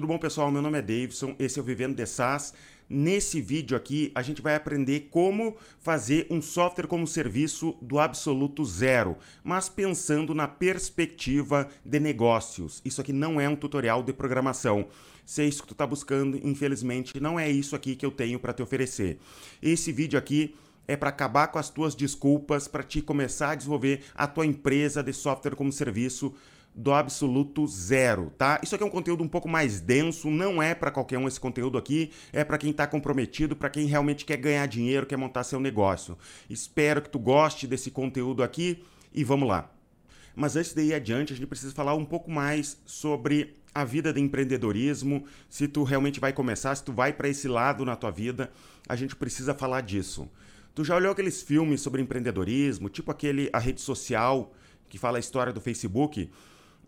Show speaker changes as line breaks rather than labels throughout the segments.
Tudo bom, pessoal? Meu nome é Davidson, esse é o Vivendo de SaaS. Nesse vídeo aqui, a gente vai aprender como fazer um software como serviço do absoluto zero, mas pensando na perspectiva de negócios. Isso aqui não é um tutorial de programação. Se é isso que tu está buscando, infelizmente, não é isso aqui que eu tenho para te oferecer. Esse vídeo aqui é para acabar com as tuas desculpas, para te começar a desenvolver a tua empresa de software como serviço do absoluto zero, tá? Isso aqui é um conteúdo um pouco mais denso, não é para qualquer um esse conteúdo aqui, é para quem está comprometido, para quem realmente quer ganhar dinheiro, quer montar seu negócio. Espero que tu goste desse conteúdo aqui e vamos lá. Mas antes de ir adiante, a gente precisa falar um pouco mais sobre a vida de empreendedorismo, se tu realmente vai começar, se tu vai para esse lado na tua vida, a gente precisa falar disso. Tu já olhou aqueles filmes sobre empreendedorismo, tipo aquele A Rede Social, que fala a história do Facebook?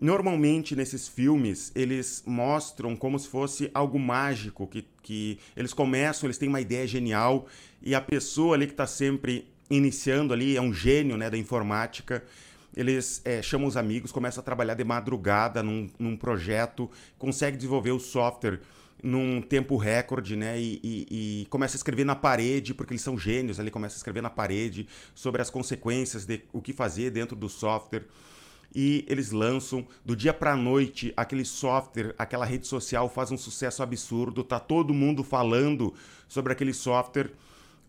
Normalmente nesses filmes eles mostram como se fosse algo mágico, que, que eles começam, eles têm uma ideia genial e a pessoa ali que está sempre iniciando ali é um gênio né, da informática. Eles é, chamam os amigos, começam a trabalhar de madrugada num, num projeto, consegue desenvolver o software num tempo recorde, né? E, e, e, começa a escrever na parede, porque eles são gênios, ali começa a escrever na parede sobre as consequências de o que fazer dentro do software e eles lançam do dia para noite aquele software, aquela rede social faz um sucesso absurdo, tá todo mundo falando sobre aquele software.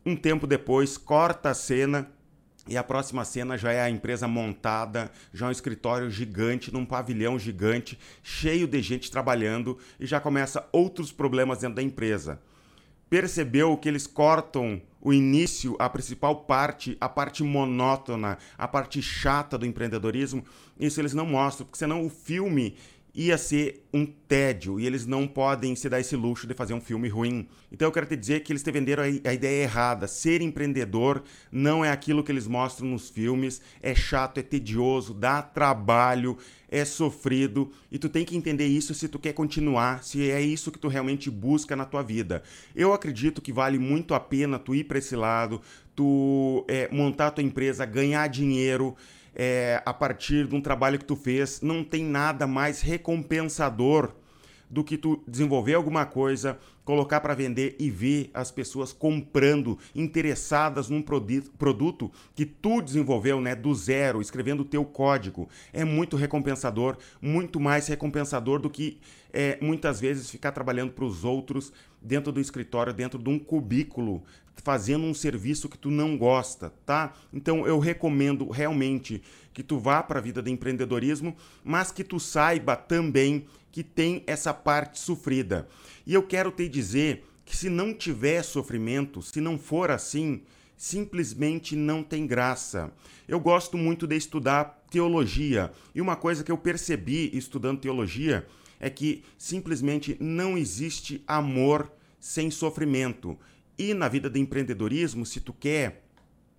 Um tempo depois, corta a cena e a próxima cena já é a empresa montada, já é um escritório gigante, num pavilhão gigante, cheio de gente trabalhando e já começa outros problemas dentro da empresa percebeu que eles cortam o início, a principal parte, a parte monótona, a parte chata do empreendedorismo, isso eles não mostram, porque senão o filme ia ser um tédio e eles não podem se dar esse luxo de fazer um filme ruim. Então eu quero te dizer que eles te venderam a, ideia errada. Ser empreendedor não é aquilo que eles mostram nos filmes, é chato, é tedioso, dá trabalho, é sofrido e tu tem que entender isso se tu quer continuar, se é isso que tu realmente busca na tua vida. Eu acredito que vale muito a pena tu ir para esse lado, tu é, montar tua empresa, ganhar dinheiro é, a partir de um trabalho que tu fez, não tem nada mais recompensador do que tu desenvolver alguma coisa, colocar para vender e ver as pessoas comprando, interessadas num produto que tu desenvolveu, né, do zero, escrevendo o teu código. É muito recompensador, muito mais recompensador do que é, muitas vezes ficar trabalhando para os outros dentro do escritório, dentro de um cubículo, fazendo um serviço que tu não gosta, tá? Então eu recomendo realmente que tu vá para a vida do empreendedorismo, mas que tu saiba também que tem essa parte sofrida. E eu quero te dizer que se não tiver sofrimento, se não for assim, simplesmente não tem graça. Eu gosto muito de estudar teologia, e uma coisa que eu percebi estudando teologia é que simplesmente não existe amor sem sofrimento. E na vida do empreendedorismo, se tu quer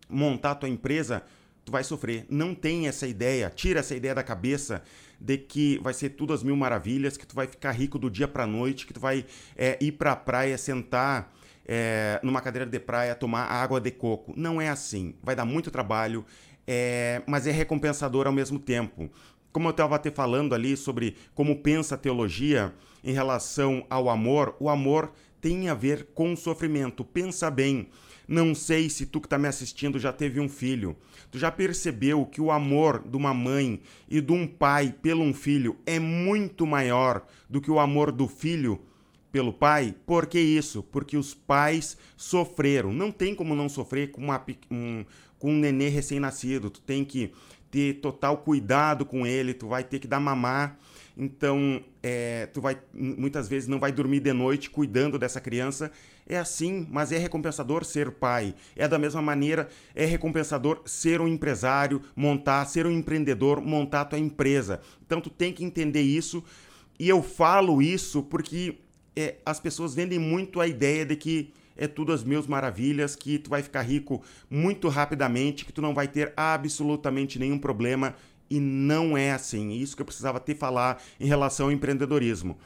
montar tua empresa, tu vai sofrer. Não tem essa ideia, tira essa ideia da cabeça de que vai ser tudo as mil maravilhas, que tu vai ficar rico do dia para noite, que tu vai é, ir para a praia, sentar é, numa cadeira de praia, tomar água de coco. Não é assim. Vai dar muito trabalho, é, mas é recompensador ao mesmo tempo. Como eu estava te falando ali sobre como pensa a teologia em relação ao amor, o amor tem a ver com sofrimento. Pensa bem. Não sei se tu que está me assistindo já teve um filho. Tu já percebeu que o amor de uma mãe e de um pai pelo um filho é muito maior do que o amor do filho pelo pai? Por que isso? Porque os pais sofreram. Não tem como não sofrer com, uma, um, com um nenê recém-nascido. Tu tem que ter total cuidado com ele, tu vai ter que dar mamar então, é, tu vai muitas vezes não vai dormir de noite cuidando dessa criança. É assim, mas é recompensador ser pai. É da mesma maneira, é recompensador ser um empresário, montar, ser um empreendedor, montar tua empresa. Então, tu tem que entender isso. E eu falo isso porque é, as pessoas vendem muito a ideia de que é tudo as mil maravilhas, que tu vai ficar rico muito rapidamente, que tu não vai ter absolutamente nenhum problema e não é assim. Isso que eu precisava te falar em relação ao empreendedorismo.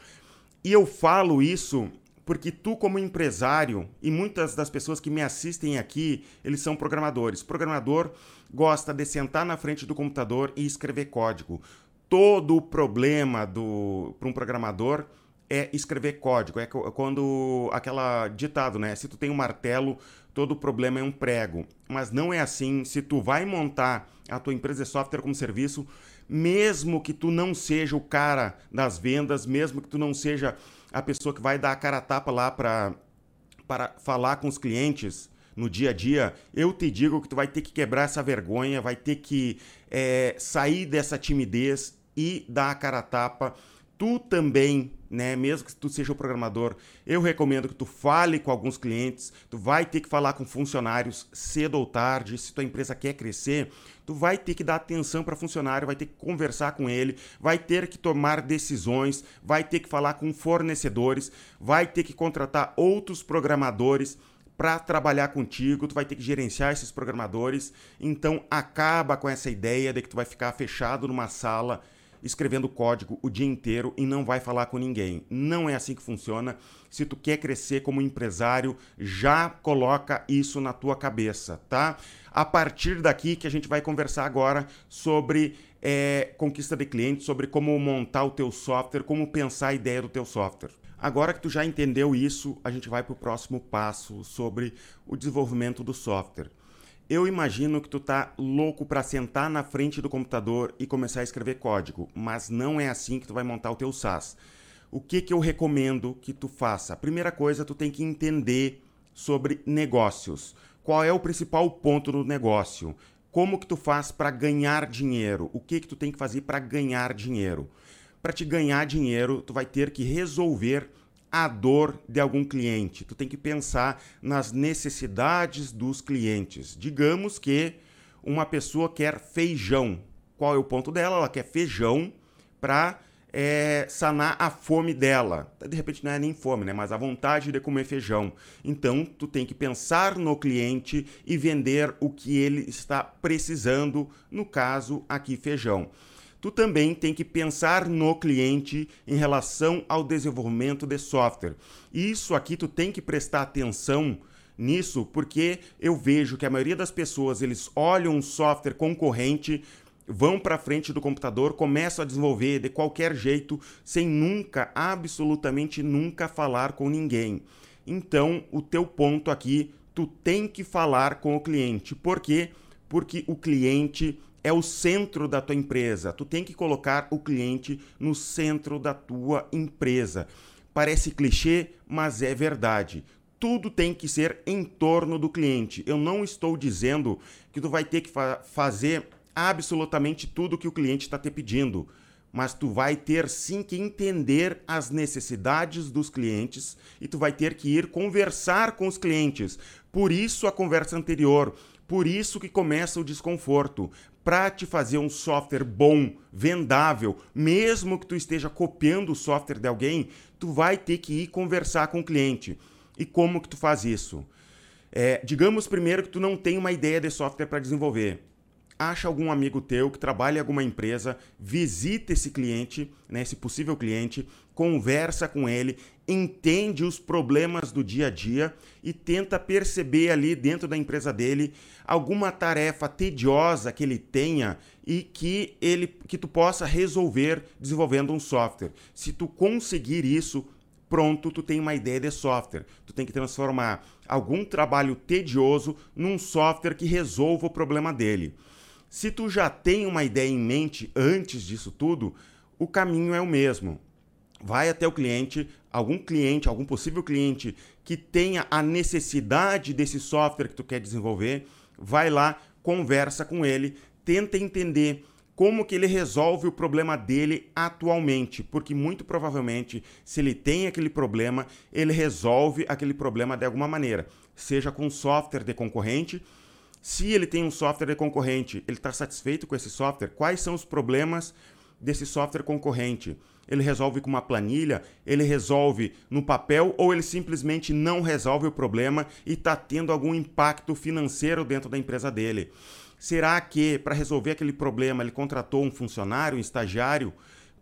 E eu falo isso porque tu como empresário e muitas das pessoas que me assistem aqui, eles são programadores. Programador gosta de sentar na frente do computador e escrever código. Todo o problema do para um programador é escrever código. É quando aquela ditado, né? Se tu tem um martelo, todo problema é um prego. Mas não é assim. Se tu vai montar a tua empresa de software como serviço, mesmo que tu não seja o cara das vendas, mesmo que tu não seja a pessoa que vai dar a cara a tapa lá para para falar com os clientes no dia a dia, eu te digo que tu vai ter que quebrar essa vergonha, vai ter que é, sair dessa timidez e dar a cara a tapa. Tu também né? Mesmo que tu seja o programador, eu recomendo que tu fale com alguns clientes, tu vai ter que falar com funcionários cedo ou tarde, se tua empresa quer crescer, tu vai ter que dar atenção para funcionário, vai ter que conversar com ele, vai ter que tomar decisões, vai ter que falar com fornecedores, vai ter que contratar outros programadores para trabalhar contigo, tu vai ter que gerenciar esses programadores. Então acaba com essa ideia de que tu vai ficar fechado numa sala escrevendo código o dia inteiro e não vai falar com ninguém. Não é assim que funciona. Se tu quer crescer como empresário, já coloca isso na tua cabeça, tá? A partir daqui que a gente vai conversar agora sobre é, conquista de clientes, sobre como montar o teu software, como pensar a ideia do teu software. Agora que tu já entendeu isso, a gente vai para o próximo passo sobre o desenvolvimento do software. Eu imagino que tu tá louco para sentar na frente do computador e começar a escrever código, mas não é assim que tu vai montar o teu SaaS. O que que eu recomendo que tu faça? Primeira coisa, tu tem que entender sobre negócios. Qual é o principal ponto do negócio? Como que tu faz para ganhar dinheiro? O que que tu tem que fazer para ganhar dinheiro? Para te ganhar dinheiro, tu vai ter que resolver a dor de algum cliente. Tu tem que pensar nas necessidades dos clientes. Digamos que uma pessoa quer feijão. Qual é o ponto dela? Ela quer feijão para é, sanar a fome dela. De repente não é nem fome, né? Mas a vontade de comer feijão. Então tu tem que pensar no cliente e vender o que ele está precisando. No caso aqui feijão tu também tem que pensar no cliente em relação ao desenvolvimento de software. Isso aqui tu tem que prestar atenção nisso, porque eu vejo que a maioria das pessoas, eles olham um software concorrente, vão para frente do computador, começam a desenvolver de qualquer jeito, sem nunca, absolutamente nunca falar com ninguém. Então, o teu ponto aqui, tu tem que falar com o cliente. Por quê? Porque o cliente é o centro da tua empresa. Tu tem que colocar o cliente no centro da tua empresa. Parece clichê, mas é verdade. Tudo tem que ser em torno do cliente. Eu não estou dizendo que tu vai ter que fa fazer absolutamente tudo que o cliente está te pedindo, mas tu vai ter sim que entender as necessidades dos clientes e tu vai ter que ir conversar com os clientes. Por isso a conversa anterior, por isso que começa o desconforto. Para te fazer um software bom, vendável, mesmo que tu esteja copiando o software de alguém, tu vai ter que ir conversar com o cliente. E como que tu faz isso? É, digamos primeiro que tu não tem uma ideia de software para desenvolver acha algum amigo teu que trabalha em alguma empresa, visita esse cliente, né, esse possível cliente, conversa com ele, entende os problemas do dia a dia e tenta perceber ali dentro da empresa dele alguma tarefa tediosa que ele tenha e que ele que tu possa resolver desenvolvendo um software. Se tu conseguir isso, pronto, tu tem uma ideia de software. Tu tem que transformar algum trabalho tedioso num software que resolva o problema dele. Se tu já tem uma ideia em mente antes disso tudo, o caminho é o mesmo. Vai até o cliente, algum cliente, algum possível cliente que tenha a necessidade desse software que tu quer desenvolver, vai lá, conversa com ele, tenta entender como que ele resolve o problema dele atualmente, porque muito provavelmente, se ele tem aquele problema, ele resolve aquele problema de alguma maneira, seja com software de concorrente, se ele tem um software concorrente, ele está satisfeito com esse software? Quais são os problemas desse software concorrente? Ele resolve com uma planilha? Ele resolve no papel? Ou ele simplesmente não resolve o problema e está tendo algum impacto financeiro dentro da empresa dele? Será que para resolver aquele problema ele contratou um funcionário, um estagiário?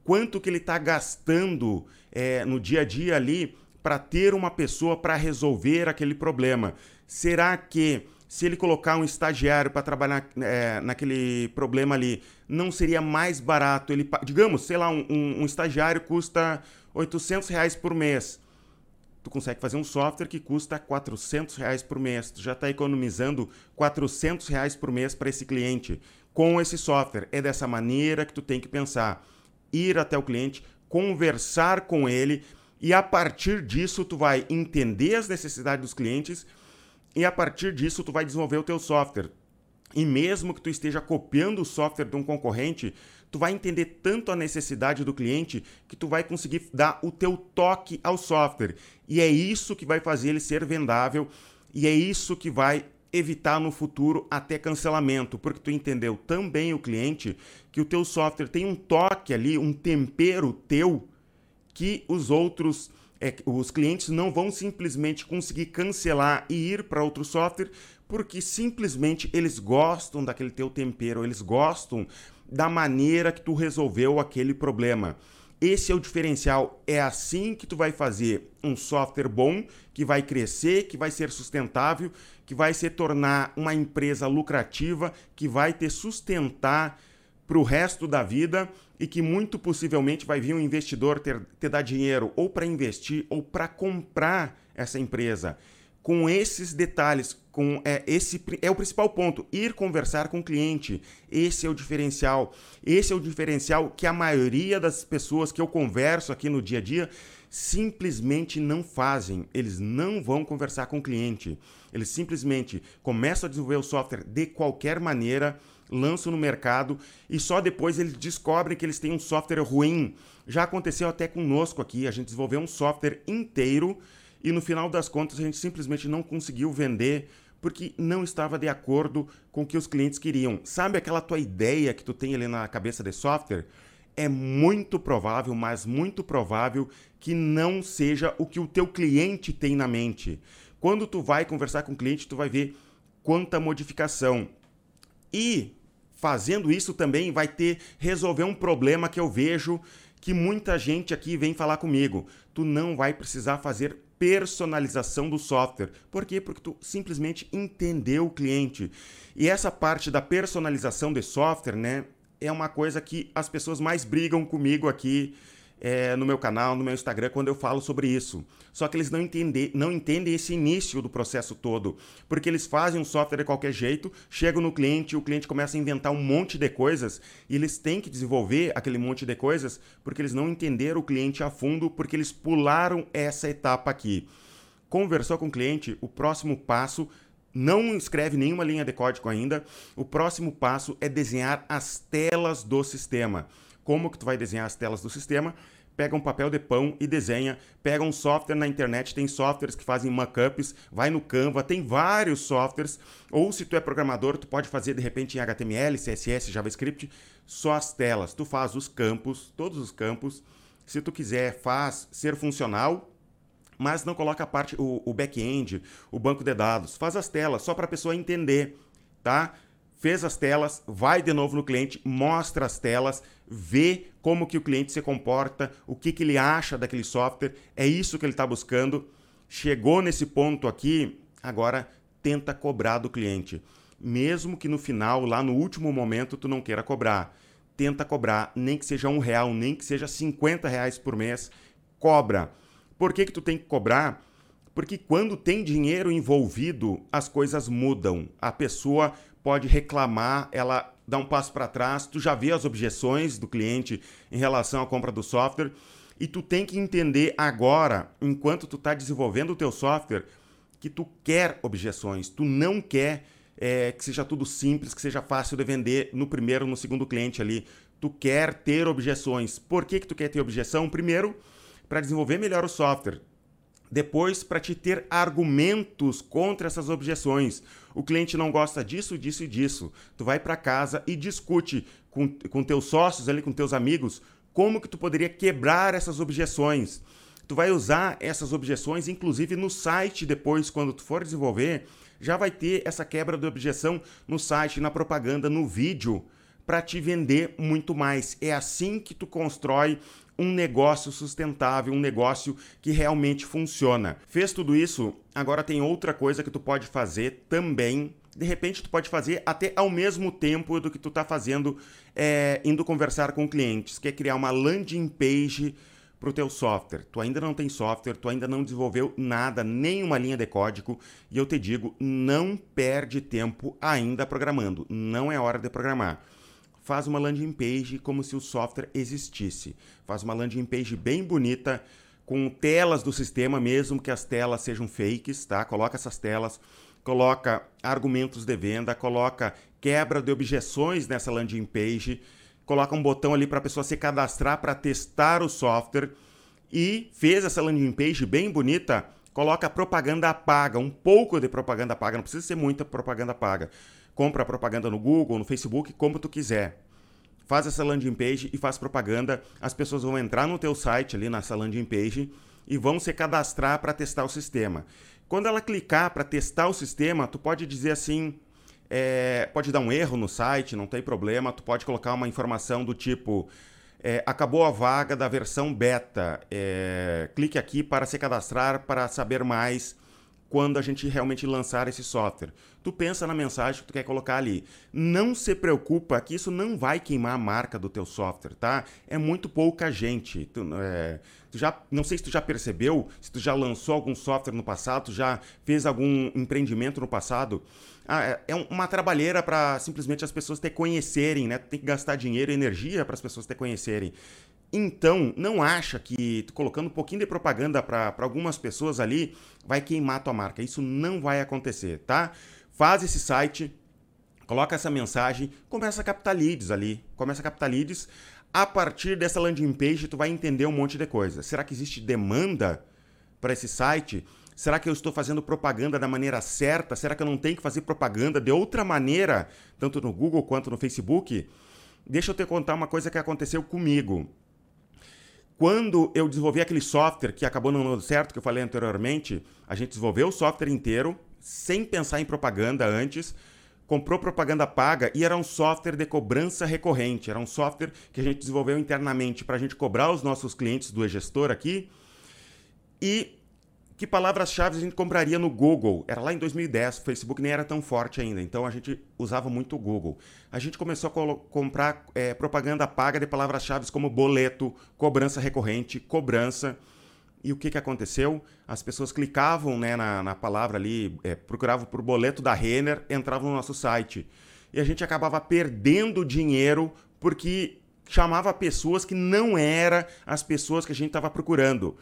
Quanto que ele está gastando é, no dia a dia ali para ter uma pessoa para resolver aquele problema? Será que se ele colocar um estagiário para trabalhar é, naquele problema ali, não seria mais barato ele, digamos, sei lá, um, um, um estagiário custa 800 reais por mês. Tu consegue fazer um software que custa 400 reais por mês. Tu já está economizando 400 reais por mês para esse cliente com esse software. É dessa maneira que tu tem que pensar. Ir até o cliente, conversar com ele e a partir disso tu vai entender as necessidades dos clientes e a partir disso tu vai desenvolver o teu software. E mesmo que tu esteja copiando o software de um concorrente, tu vai entender tanto a necessidade do cliente que tu vai conseguir dar o teu toque ao software. E é isso que vai fazer ele ser vendável e é isso que vai evitar no futuro até cancelamento, porque tu entendeu também o cliente que o teu software tem um toque ali, um tempero teu que os outros é, os clientes não vão simplesmente conseguir cancelar e ir para outro software porque simplesmente eles gostam daquele teu tempero, eles gostam da maneira que tu resolveu aquele problema. Esse é o diferencial. É assim que tu vai fazer um software bom, que vai crescer, que vai ser sustentável, que vai se tornar uma empresa lucrativa, que vai te sustentar para o resto da vida e que muito possivelmente vai vir um investidor ter, te dar dinheiro ou para investir ou para comprar essa empresa. Com esses detalhes, com é, esse é o principal ponto, ir conversar com o cliente. Esse é o diferencial. Esse é o diferencial que a maioria das pessoas que eu converso aqui no dia a dia simplesmente não fazem. Eles não vão conversar com o cliente. Eles simplesmente começam a desenvolver o software de qualquer maneira lançam no mercado e só depois eles descobrem que eles têm um software ruim. Já aconteceu até conosco aqui, a gente desenvolveu um software inteiro e no final das contas a gente simplesmente não conseguiu vender porque não estava de acordo com o que os clientes queriam. Sabe aquela tua ideia que tu tem ali na cabeça de software? É muito provável, mas muito provável que não seja o que o teu cliente tem na mente. Quando tu vai conversar com o cliente, tu vai ver quanta modificação. E fazendo isso também vai ter resolver um problema que eu vejo que muita gente aqui vem falar comigo. Tu não vai precisar fazer personalização do software. Por quê? Porque tu simplesmente entendeu o cliente. E essa parte da personalização de software, né, é uma coisa que as pessoas mais brigam comigo aqui é, no meu canal, no meu Instagram, quando eu falo sobre isso. Só que eles não, entender, não entendem esse início do processo todo. Porque eles fazem um software de qualquer jeito, chegam no cliente, o cliente começa a inventar um monte de coisas e eles têm que desenvolver aquele monte de coisas porque eles não entenderam o cliente a fundo, porque eles pularam essa etapa aqui. Conversou com o cliente, o próximo passo não escreve nenhuma linha de código ainda. O próximo passo é desenhar as telas do sistema como que tu vai desenhar as telas do sistema, pega um papel de pão e desenha, pega um software na internet, tem softwares que fazem mockups, vai no Canva, tem vários softwares, ou se tu é programador, tu pode fazer de repente em HTML, CSS, JavaScript, só as telas. Tu faz os campos, todos os campos. Se tu quiser, faz ser funcional, mas não coloca a parte o, o back-end, o banco de dados. Faz as telas só para a pessoa entender, tá? Fez as telas, vai de novo no cliente, mostra as telas, vê como que o cliente se comporta, o que, que ele acha daquele software, é isso que ele está buscando. Chegou nesse ponto aqui, agora tenta cobrar do cliente. Mesmo que no final, lá no último momento, tu não queira cobrar. Tenta cobrar, nem que seja um real, nem que seja 50 reais por mês, cobra. Por que, que tu tem que cobrar? Porque quando tem dinheiro envolvido, as coisas mudam. A pessoa pode reclamar, ela dá um passo para trás, tu já vê as objeções do cliente em relação à compra do software e tu tem que entender agora, enquanto tu está desenvolvendo o teu software, que tu quer objeções, tu não quer é, que seja tudo simples, que seja fácil de vender no primeiro no segundo cliente ali. Tu quer ter objeções. Por que, que tu quer ter objeção? Primeiro, para desenvolver melhor o software. Depois, para te ter argumentos contra essas objeções. O cliente não gosta disso, disso e disso. Tu vai para casa e discute com, com teus sócios ali, com teus amigos, como que tu poderia quebrar essas objeções. Tu vai usar essas objeções, inclusive no site depois, quando tu for desenvolver, já vai ter essa quebra de objeção no site, na propaganda, no vídeo, para te vender muito mais. É assim que tu constrói um negócio sustentável, um negócio que realmente funciona. Fez tudo isso, agora tem outra coisa que tu pode fazer também. De repente tu pode fazer até ao mesmo tempo do que tu está fazendo é, indo conversar com clientes, que é criar uma landing page para o teu software. Tu ainda não tem software, tu ainda não desenvolveu nada, nenhuma linha de código, e eu te digo, não perde tempo ainda programando. Não é hora de programar. Faz uma landing page como se o software existisse. Faz uma landing page bem bonita, com telas do sistema, mesmo que as telas sejam fakes, tá? Coloca essas telas, coloca argumentos de venda, coloca quebra de objeções nessa landing page, coloca um botão ali para a pessoa se cadastrar para testar o software e fez essa landing page bem bonita, coloca propaganda paga, um pouco de propaganda paga, não precisa ser muita propaganda paga. Compra propaganda no Google, no Facebook, como tu quiser faz essa landing page e faz propaganda. As pessoas vão entrar no teu site ali nessa landing page e vão se cadastrar para testar o sistema. Quando ela clicar para testar o sistema, tu pode dizer assim, é, pode dar um erro no site, não tem problema. Tu pode colocar uma informação do tipo é, acabou a vaga da versão beta. É, clique aqui para se cadastrar para saber mais quando a gente realmente lançar esse software. Tu pensa na mensagem que tu quer colocar ali. Não se preocupa que isso não vai queimar a marca do teu software, tá? É muito pouca gente. Tu, é, tu já, não sei se tu já percebeu, se tu já lançou algum software no passado, já fez algum empreendimento no passado. Ah, é, é uma trabalheira para simplesmente as pessoas te conhecerem, né? Tu tem que gastar dinheiro e energia para as pessoas te conhecerem. Então, não acha que colocando um pouquinho de propaganda para algumas pessoas ali vai queimar tua marca. Isso não vai acontecer, tá? Faz esse site, coloca essa mensagem, começa a captar leads ali. Começa a captar leads. A partir dessa landing page, tu vai entender um monte de coisa. Será que existe demanda para esse site? Será que eu estou fazendo propaganda da maneira certa? Será que eu não tenho que fazer propaganda de outra maneira, tanto no Google quanto no Facebook? Deixa eu te contar uma coisa que aconteceu comigo. Quando eu desenvolvi aquele software que acabou não dando certo, que eu falei anteriormente, a gente desenvolveu o software inteiro, sem pensar em propaganda antes, comprou propaganda paga e era um software de cobrança recorrente. Era um software que a gente desenvolveu internamente para a gente cobrar os nossos clientes do e-gestor aqui. E que palavras-chave a gente compraria no Google? Era lá em 2010, o Facebook nem era tão forte ainda, então a gente usava muito o Google. A gente começou a comprar é, propaganda paga de palavras-chave como boleto, cobrança recorrente, cobrança. E o que, que aconteceu? As pessoas clicavam né, na, na palavra ali, é, procuravam por boleto da Renner, entravam no nosso site. E a gente acabava perdendo dinheiro porque chamava pessoas que não eram as pessoas que a gente estava procurando.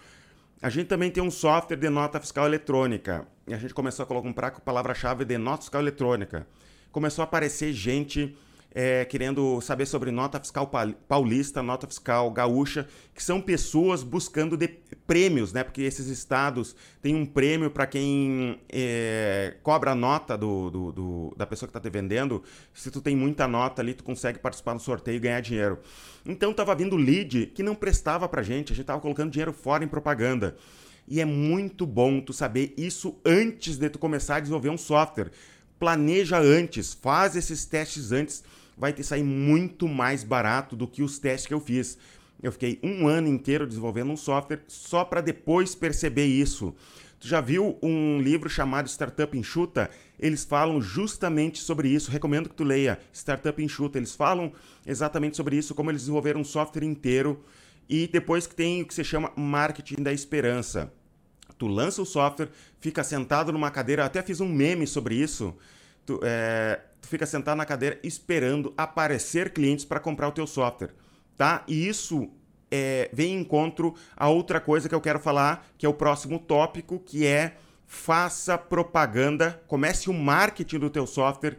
A gente também tem um software de nota fiscal eletrônica. E a gente começou a comprar com a palavra-chave de nota fiscal eletrônica. Começou a aparecer gente é, querendo saber sobre nota fiscal paulista, nota fiscal gaúcha, que são pessoas buscando de prêmios, né? Porque esses estados têm um prêmio para quem é, cobra a nota do, do, do, da pessoa que está te vendendo. Se tu tem muita nota ali, tu consegue participar do sorteio e ganhar dinheiro. Então tava vindo lead que não prestava pra gente, a gente tava colocando dinheiro fora em propaganda. E é muito bom tu saber isso antes de tu começar a desenvolver um software. Planeja antes, faz esses testes antes vai te sair muito mais barato do que os testes que eu fiz. Eu fiquei um ano inteiro desenvolvendo um software só para depois perceber isso. Tu já viu um livro chamado Startup Enxuta? Eles falam justamente sobre isso. Recomendo que tu leia Startup Enxuta. Eles falam exatamente sobre isso, como eles desenvolveram um software inteiro e depois que tem o que se chama marketing da esperança. Tu lança o software, fica sentado numa cadeira, até fiz um meme sobre isso. Tu, é, tu fica sentado na cadeira esperando aparecer clientes para comprar o teu software, tá? E isso é, vem em encontro a outra coisa que eu quero falar, que é o próximo tópico, que é faça propaganda, comece o marketing do teu software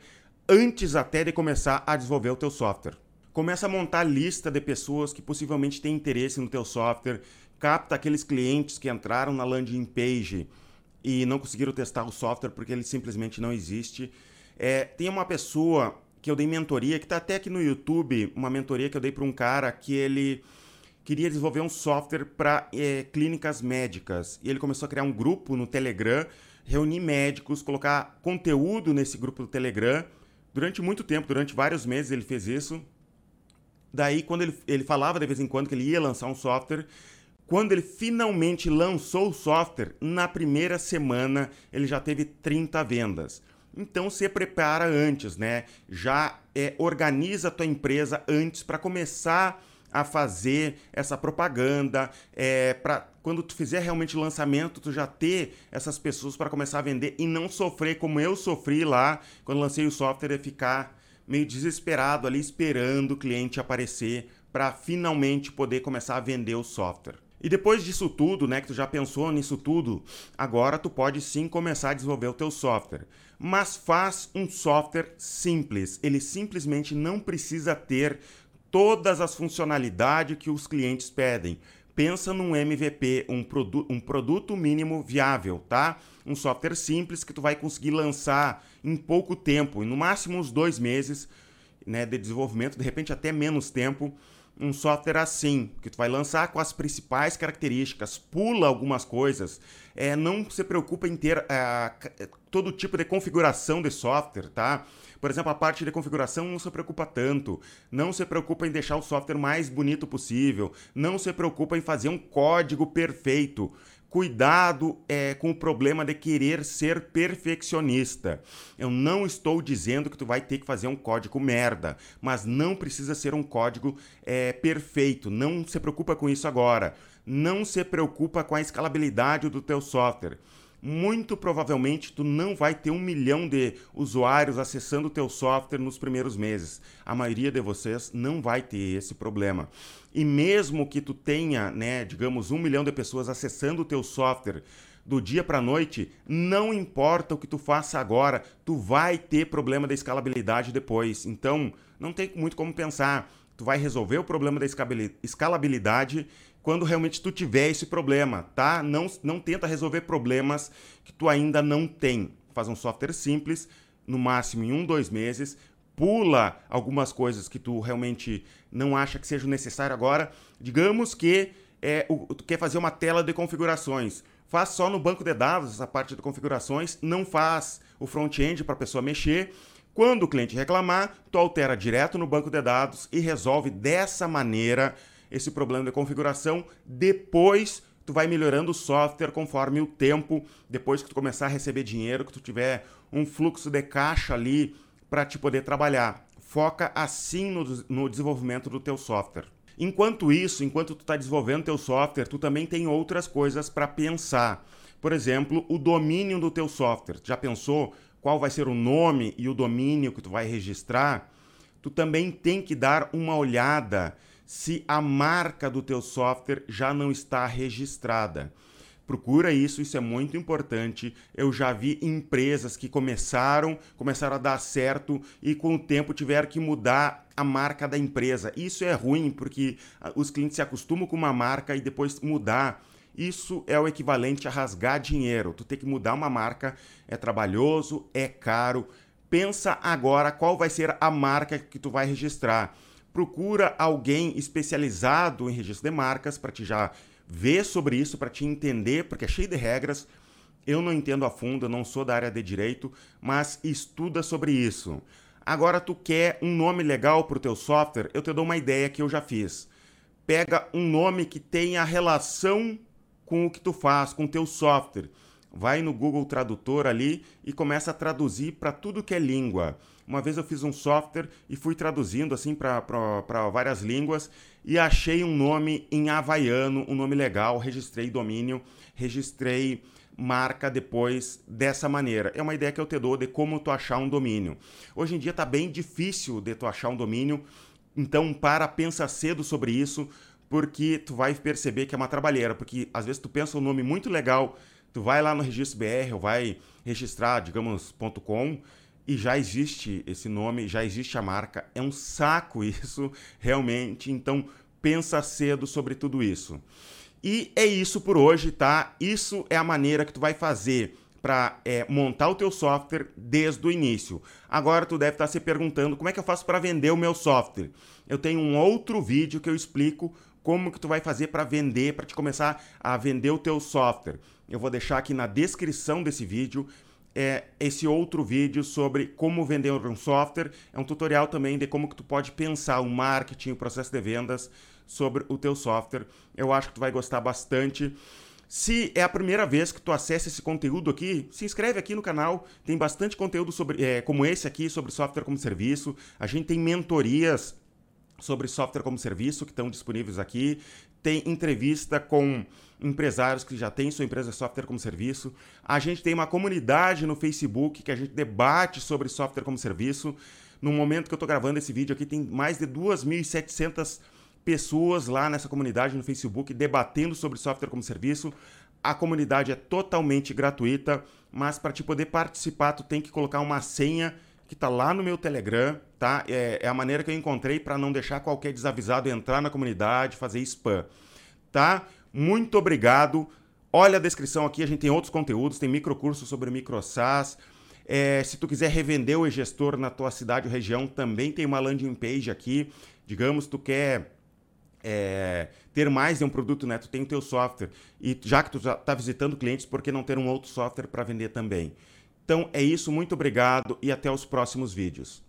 antes até de começar a desenvolver o teu software. Começa a montar lista de pessoas que possivelmente têm interesse no teu software, capta aqueles clientes que entraram na landing page e não conseguiram testar o software porque ele simplesmente não existe é, tem uma pessoa que eu dei mentoria, que está até aqui no YouTube, uma mentoria que eu dei para um cara que ele queria desenvolver um software para é, clínicas médicas. E ele começou a criar um grupo no Telegram, reunir médicos, colocar conteúdo nesse grupo do Telegram. Durante muito tempo, durante vários meses ele fez isso. Daí, quando ele, ele falava de vez em quando que ele ia lançar um software, quando ele finalmente lançou o software, na primeira semana ele já teve 30 vendas. Então se prepara antes, né? Já é, organiza a tua empresa antes para começar a fazer essa propaganda, é, para quando tu fizer realmente o lançamento, tu já ter essas pessoas para começar a vender e não sofrer como eu sofri lá quando lancei o software e ficar meio desesperado ali esperando o cliente aparecer para finalmente poder começar a vender o software. E depois disso tudo, né, que tu já pensou nisso tudo, agora tu pode sim começar a desenvolver o teu software. Mas faz um software simples. Ele simplesmente não precisa ter todas as funcionalidades que os clientes pedem. Pensa num MVP, um, produ um produto mínimo viável, tá? Um software simples que tu vai conseguir lançar em pouco tempo, no máximo uns dois meses né, de desenvolvimento, de repente até menos tempo um software assim, que tu vai lançar com as principais características, pula algumas coisas, é, não se preocupa em ter é, todo tipo de configuração de software, tá? Por exemplo, a parte de configuração não se preocupa tanto, não se preocupa em deixar o software mais bonito possível, não se preocupa em fazer um código perfeito cuidado é, com o problema de querer ser perfeccionista. Eu não estou dizendo que tu vai ter que fazer um código merda, mas não precisa ser um código é, perfeito. Não se preocupa com isso agora. Não se preocupa com a escalabilidade do teu software muito provavelmente tu não vai ter um milhão de usuários acessando o teu software nos primeiros meses. A maioria de vocês não vai ter esse problema. E mesmo que tu tenha, né, digamos, um milhão de pessoas acessando o teu software do dia para a noite, não importa o que tu faça agora, tu vai ter problema da escalabilidade depois. Então, não tem muito como pensar. Tu vai resolver o problema da escalabilidade quando realmente tu tiver esse problema, tá? Não, não tenta resolver problemas que tu ainda não tem. Faz um software simples, no máximo em um, dois meses, pula algumas coisas que tu realmente não acha que seja necessário agora. Digamos que é, o, tu quer fazer uma tela de configurações. Faz só no banco de dados essa parte de configurações, não faz o front-end para a pessoa mexer. Quando o cliente reclamar, tu altera direto no banco de dados e resolve dessa maneira esse problema de configuração. Depois tu vai melhorando o software conforme o tempo, depois que tu começar a receber dinheiro, que tu tiver um fluxo de caixa ali para te poder trabalhar. Foca assim no, no desenvolvimento do teu software. Enquanto isso, enquanto tu está desenvolvendo teu software, tu também tem outras coisas para pensar. Por exemplo, o domínio do teu software. Já pensou qual vai ser o nome e o domínio que tu vai registrar? Tu também tem que dar uma olhada se a marca do teu software já não está registrada. Procura isso, isso é muito importante. Eu já vi empresas que começaram, começaram a dar certo e com o tempo tiveram que mudar a marca da empresa. Isso é ruim porque ah, os clientes se acostumam com uma marca e depois mudar. Isso é o equivalente a rasgar dinheiro. Tu tem que mudar uma marca é trabalhoso, é caro. Pensa agora qual vai ser a marca que tu vai registrar procura alguém especializado em registro de marcas para te já ver sobre isso, para te entender, porque é cheio de regras. Eu não entendo a fundo, eu não sou da área de direito, mas estuda sobre isso. Agora tu quer um nome legal para o teu software? Eu te dou uma ideia que eu já fiz. Pega um nome que tenha relação com o que tu faz, com o teu software vai no Google Tradutor ali e começa a traduzir para tudo que é língua. Uma vez eu fiz um software e fui traduzindo assim para várias línguas e achei um nome em havaiano, um nome legal, registrei domínio, registrei marca depois dessa maneira. É uma ideia que eu te dou de como tu achar um domínio. Hoje em dia está bem difícil de tu achar um domínio, então para, pensa cedo sobre isso, porque tu vai perceber que é uma trabalheira, porque às vezes tu pensa um nome muito legal tu vai lá no registro BR ou vai registrar, digamos, .com e já existe esse nome, já existe a marca. É um saco isso, realmente. Então, pensa cedo sobre tudo isso. E é isso por hoje, tá? Isso é a maneira que tu vai fazer para é, montar o teu software desde o início. Agora tu deve estar se perguntando como é que eu faço para vender o meu software. Eu tenho um outro vídeo que eu explico como que tu vai fazer para vender, para te começar a vender o teu software. Eu vou deixar aqui na descrição desse vídeo é, esse outro vídeo sobre como vender um software. É um tutorial também de como que tu pode pensar o marketing, o processo de vendas sobre o teu software. Eu acho que tu vai gostar bastante. Se é a primeira vez que tu acessa esse conteúdo aqui, se inscreve aqui no canal. Tem bastante conteúdo sobre, é, como esse aqui sobre software como serviço. A gente tem mentorias sobre software como serviço que estão disponíveis aqui. Tem entrevista com empresários que já têm sua empresa de software como serviço. A gente tem uma comunidade no Facebook que a gente debate sobre software como serviço. No momento que eu estou gravando esse vídeo aqui, tem mais de 2.700 pessoas lá nessa comunidade no Facebook debatendo sobre software como serviço. A comunidade é totalmente gratuita, mas para te poder participar, tu tem que colocar uma senha que está lá no meu Telegram, tá? É, é a maneira que eu encontrei para não deixar qualquer desavisado entrar na comunidade, fazer spam, tá? Muito obrigado. Olha a descrição aqui, a gente tem outros conteúdos, tem microcurso sobre microsas. É, se tu quiser revender o e-gestor na tua cidade ou região, também tem uma landing page aqui. Digamos, tu quer é, ter mais de um produto, né? Tu tem o teu software e já que tu está visitando clientes, por que não ter um outro software para vender também? Então é isso, muito obrigado e até os próximos vídeos.